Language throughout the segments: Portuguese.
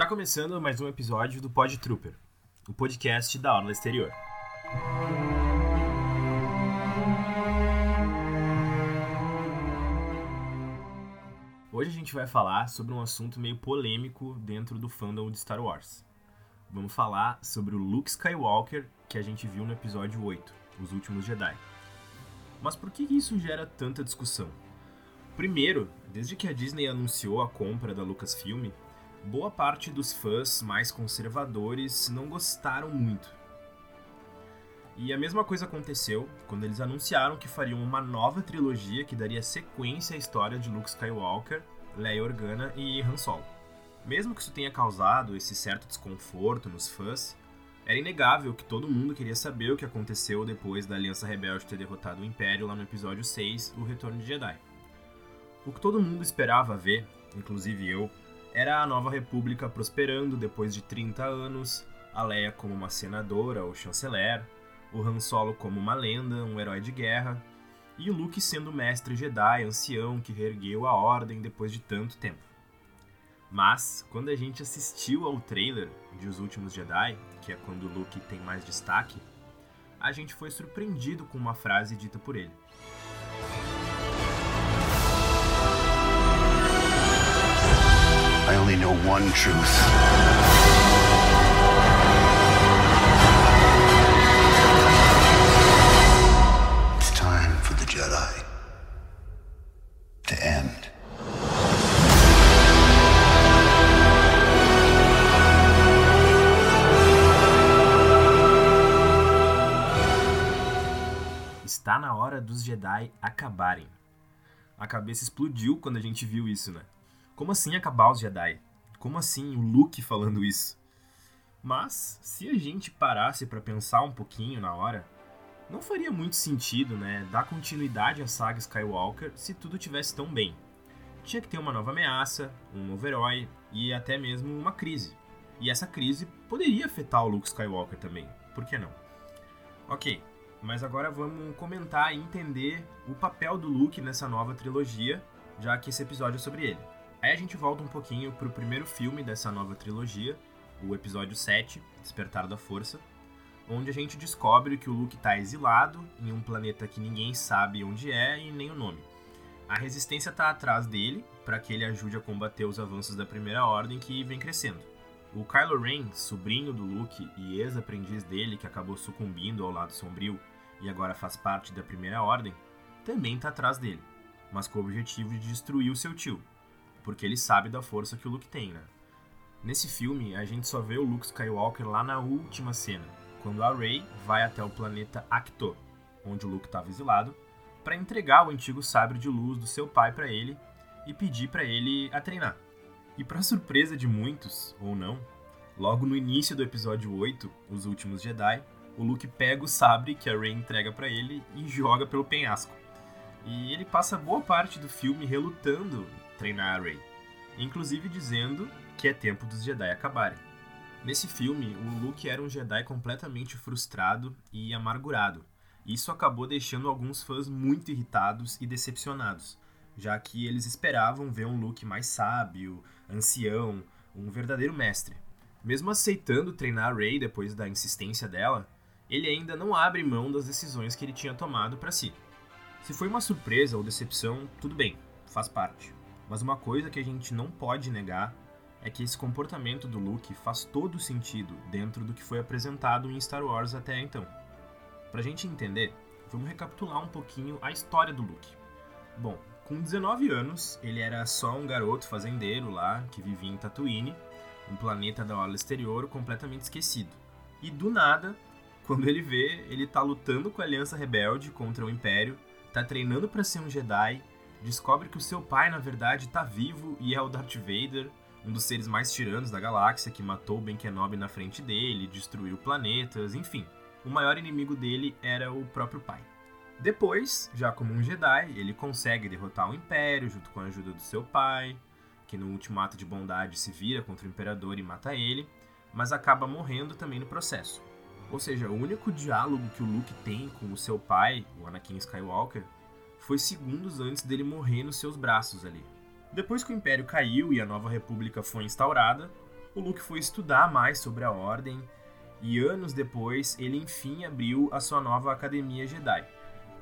Tá começando mais um episódio do Pod Trooper, o podcast da Orla Exterior. Hoje a gente vai falar sobre um assunto meio polêmico dentro do fandom de Star Wars. Vamos falar sobre o Luke Skywalker que a gente viu no episódio 8, Os Últimos Jedi. Mas por que isso gera tanta discussão? Primeiro, desde que a Disney anunciou a compra da Lucasfilm, boa parte dos fãs mais conservadores não gostaram muito. E a mesma coisa aconteceu quando eles anunciaram que fariam uma nova trilogia que daria sequência à história de Luke Skywalker, Leia Organa e Han Solo. Mesmo que isso tenha causado esse certo desconforto nos fãs, era inegável que todo mundo queria saber o que aconteceu depois da Aliança Rebelde ter derrotado o Império lá no episódio 6, O Retorno de Jedi. O que todo mundo esperava ver, inclusive eu, era a nova república prosperando depois de 30 anos, a Leia como uma senadora ou chanceler, o Han Solo como uma lenda, um herói de guerra, e o Luke sendo mestre Jedi, ancião que reergueu a ordem depois de tanto tempo. Mas, quando a gente assistiu ao trailer de Os Últimos Jedi, que é quando o Luke tem mais destaque, a gente foi surpreendido com uma frase dita por ele. Only know one truth. Está na hora dos Jedi acabarem. A cabeça explodiu quando a gente viu isso, né? Como assim acabar os Jedi? Como assim o Luke falando isso? Mas, se a gente parasse para pensar um pouquinho na hora, não faria muito sentido, né, dar continuidade à saga Skywalker se tudo tivesse tão bem. Tinha que ter uma nova ameaça, um novo herói e até mesmo uma crise. E essa crise poderia afetar o Luke Skywalker também, por que não? Ok, mas agora vamos comentar e entender o papel do Luke nessa nova trilogia, já que esse episódio é sobre ele. Aí a gente volta um pouquinho pro primeiro filme dessa nova trilogia, o episódio 7, Despertar da Força, onde a gente descobre que o Luke está exilado em um planeta que ninguém sabe onde é e nem o nome. A resistência está atrás dele para que ele ajude a combater os avanços da Primeira Ordem que vem crescendo. O Kylo Ren, sobrinho do Luke e ex-aprendiz dele que acabou sucumbindo ao lado sombrio e agora faz parte da Primeira Ordem, também está atrás dele, mas com o objetivo de destruir o seu tio, porque ele sabe da força que o Luke tem, né? Nesse filme, a gente só vê o Luke Skywalker lá na última cena, quando a Rey vai até o planeta Acto, onde o Luke estava exilado, para entregar o antigo sabre de luz do seu pai para ele e pedir para ele a treinar. E para surpresa de muitos, ou não, logo no início do episódio 8, Os Últimos Jedi, o Luke pega o sabre que a Rey entrega para ele e joga pelo penhasco. E ele passa boa parte do filme relutando treinar a Rey, inclusive dizendo que é tempo dos Jedi acabarem. Nesse filme, o Luke era um Jedi completamente frustrado e amargurado. Isso acabou deixando alguns fãs muito irritados e decepcionados, já que eles esperavam ver um Luke mais sábio, ancião, um verdadeiro mestre. Mesmo aceitando treinar a Rey depois da insistência dela, ele ainda não abre mão das decisões que ele tinha tomado para si. Se foi uma surpresa ou decepção, tudo bem, faz parte. Mas uma coisa que a gente não pode negar é que esse comportamento do Luke faz todo sentido dentro do que foi apresentado em Star Wars até então. Pra gente entender, vamos recapitular um pouquinho a história do Luke. Bom, com 19 anos, ele era só um garoto fazendeiro lá que vivia em Tatooine, um planeta da orla exterior completamente esquecido. E do nada, quando ele vê, ele tá lutando com a Aliança Rebelde contra o Império, tá treinando para ser um Jedi, descobre que o seu pai, na verdade, tá vivo e é o Darth Vader, um dos seres mais tiranos da galáxia que matou Ben Kenobi na frente dele, destruiu planetas, enfim. O maior inimigo dele era o próprio pai. Depois, já como um Jedi, ele consegue derrotar o Império junto com a ajuda do seu pai, que no último ato de bondade se vira contra o Imperador e mata ele, mas acaba morrendo também no processo. Ou seja, o único diálogo que o Luke tem com o seu pai, o Anakin Skywalker, foi segundos antes dele morrer nos seus braços ali. Depois que o Império caiu e a nova República foi instaurada, o Luke foi estudar mais sobre a Ordem e anos depois ele enfim abriu a sua nova Academia Jedi.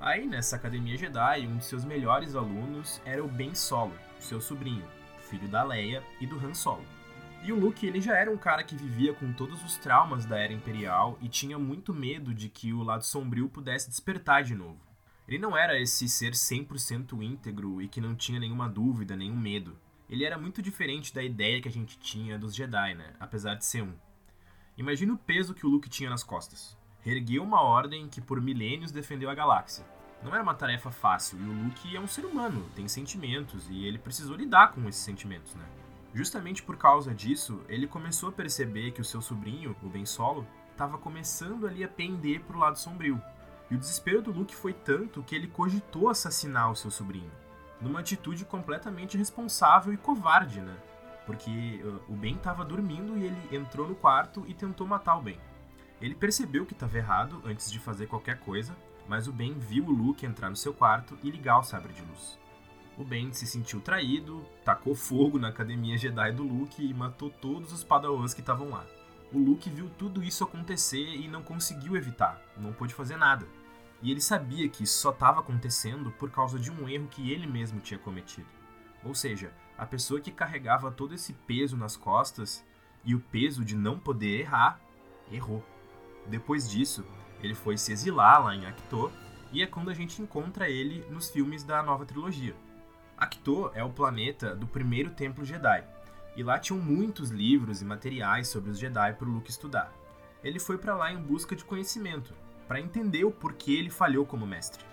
Aí nessa Academia Jedi, um de seus melhores alunos era o Ben Solo, seu sobrinho, filho da Leia e do Han Solo. E o Luke, ele já era um cara que vivia com todos os traumas da Era Imperial e tinha muito medo de que o lado sombrio pudesse despertar de novo. Ele não era esse ser 100% íntegro e que não tinha nenhuma dúvida, nenhum medo. Ele era muito diferente da ideia que a gente tinha dos Jedi, né? Apesar de ser um. Imagina o peso que o Luke tinha nas costas. Reergueu uma ordem que por milênios defendeu a galáxia. Não era uma tarefa fácil, e o Luke é um ser humano, tem sentimentos, e ele precisou lidar com esses sentimentos, né? Justamente por causa disso, ele começou a perceber que o seu sobrinho, o Ben Solo, estava começando ali a pender para o lado sombrio. E o desespero do Luke foi tanto que ele cogitou assassinar o seu sobrinho, numa atitude completamente irresponsável e covarde, né? Porque uh, o Ben estava dormindo e ele entrou no quarto e tentou matar o Ben. Ele percebeu que estava errado antes de fazer qualquer coisa, mas o Ben viu o Luke entrar no seu quarto e ligar o sabre de luz. O Ben se sentiu traído, tacou fogo na academia Jedi do Luke e matou todos os padawans que estavam lá. O Luke viu tudo isso acontecer e não conseguiu evitar, não pôde fazer nada. E ele sabia que isso só estava acontecendo por causa de um erro que ele mesmo tinha cometido. Ou seja, a pessoa que carregava todo esse peso nas costas e o peso de não poder errar, errou. Depois disso, ele foi se exilar lá em Acto e é quando a gente encontra ele nos filmes da nova trilogia. Acto é o planeta do primeiro templo Jedi, e lá tinham muitos livros e materiais sobre os Jedi para o Luke estudar. Ele foi para lá em busca de conhecimento, para entender o porquê ele falhou como mestre.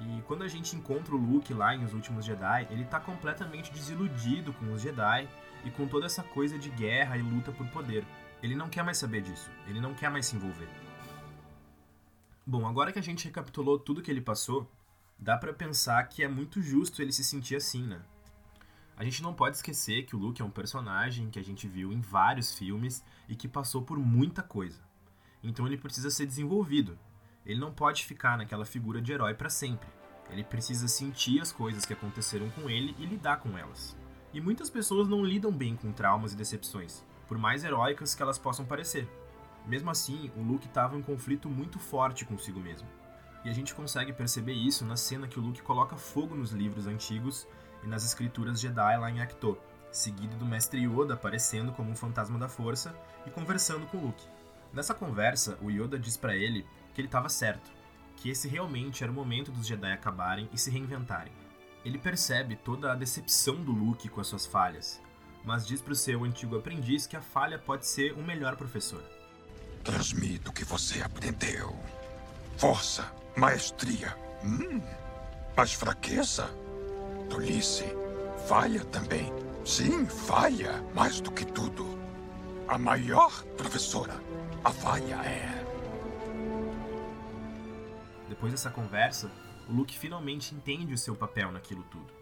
E quando a gente encontra o Luke lá em Os Últimos Jedi, ele está completamente desiludido com os Jedi e com toda essa coisa de guerra e luta por poder. Ele não quer mais saber disso, ele não quer mais se envolver. Bom, agora que a gente recapitulou tudo que ele passou, dá para pensar que é muito justo ele se sentir assim, né? A gente não pode esquecer que o Luke é um personagem que a gente viu em vários filmes e que passou por muita coisa. Então ele precisa ser desenvolvido. Ele não pode ficar naquela figura de herói para sempre. Ele precisa sentir as coisas que aconteceram com ele e lidar com elas. E muitas pessoas não lidam bem com traumas e decepções, por mais heróicas que elas possam parecer. Mesmo assim, o Luke estava em um conflito muito forte consigo mesmo. E a gente consegue perceber isso na cena que o Luke coloca fogo nos livros antigos e nas escrituras Jedi lá em Acto, seguido do mestre Yoda aparecendo como um fantasma da força e conversando com Luke. Nessa conversa, o Yoda diz para ele que ele estava certo, que esse realmente era o momento dos Jedi acabarem e se reinventarem. Ele percebe toda a decepção do Luke com as suas falhas, mas diz para o seu antigo aprendiz que a falha pode ser o melhor professor. Transmito o que você aprendeu. Força, Maestria. Hum, mas fraqueza? Tolice. Falha também. Sim, falha. Mais do que tudo. A maior professora. A falha é. Depois dessa conversa, o Luke finalmente entende o seu papel naquilo tudo.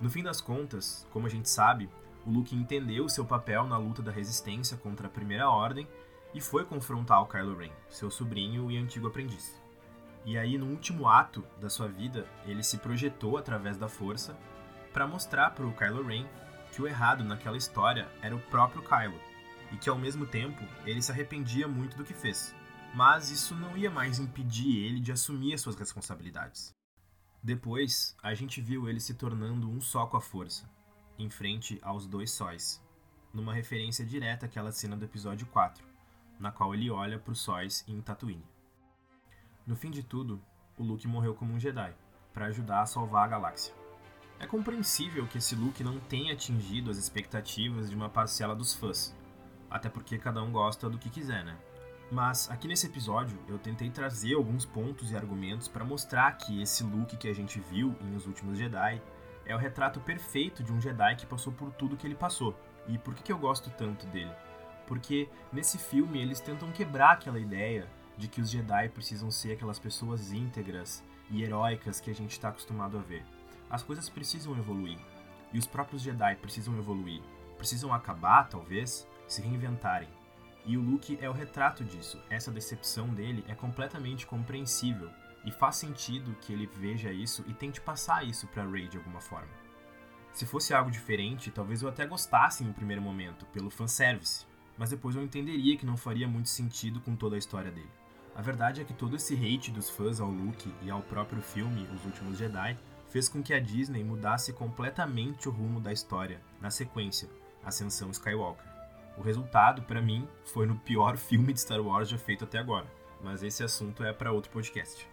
No fim das contas, como a gente sabe, o Luke entendeu o seu papel na luta da resistência contra a Primeira Ordem e foi confrontar o Kylo Ren, seu sobrinho e antigo aprendiz. E aí, no último ato da sua vida, ele se projetou através da força para mostrar para o Kylo Ren que o errado naquela história era o próprio Kylo e que ao mesmo tempo ele se arrependia muito do que fez. Mas isso não ia mais impedir ele de assumir as suas responsabilidades. Depois, a gente viu ele se tornando um só com a força, em frente aos dois sóis, numa referência direta àquela cena do episódio 4, na qual ele olha para os sóis em Tatooine. No fim de tudo, o Luke morreu como um Jedi, para ajudar a salvar a galáxia. É compreensível que esse Luke não tenha atingido as expectativas de uma parcela dos fãs, até porque cada um gosta do que quiser, né? Mas aqui nesse episódio eu tentei trazer alguns pontos e argumentos para mostrar que esse Luke que a gente viu em Os Últimos Jedi é o retrato perfeito de um Jedi que passou por tudo que ele passou. E por que, que eu gosto tanto dele? Porque nesse filme eles tentam quebrar aquela ideia de que os Jedi precisam ser aquelas pessoas íntegras e heróicas que a gente está acostumado a ver. As coisas precisam evoluir. E os próprios Jedi precisam evoluir. Precisam acabar, talvez, se reinventarem. E o Luke é o retrato disso. Essa decepção dele é completamente compreensível. E faz sentido que ele veja isso e tente passar isso para Rey de alguma forma. Se fosse algo diferente, talvez eu até gostasse no primeiro momento, pelo fanservice. mas depois eu entenderia que não faria muito sentido com toda a história dele. A verdade é que todo esse hate dos fãs ao Luke e ao próprio filme Os Últimos Jedi fez com que a Disney mudasse completamente o rumo da história na sequência, Ascensão Skywalker. O resultado, para mim, foi no pior filme de Star Wars já feito até agora, mas esse assunto é para outro podcast.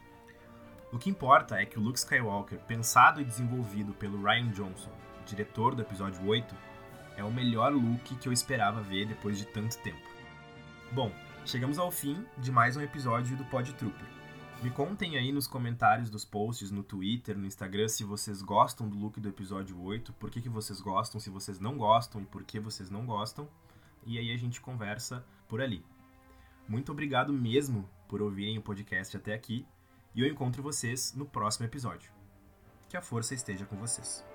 O que importa é que o Luke Skywalker, pensado e desenvolvido pelo Ryan Johnson, diretor do episódio 8, é o melhor Luke que eu esperava ver depois de tanto tempo. Bom, chegamos ao fim de mais um episódio do Pod Trooper. Me contem aí nos comentários dos posts no Twitter, no Instagram, se vocês gostam do look do episódio 8, por que, que vocês gostam, se vocês não gostam e por que vocês não gostam. E aí a gente conversa por ali. Muito obrigado mesmo por ouvirem o podcast até aqui e eu encontro vocês no próximo episódio. Que a força esteja com vocês.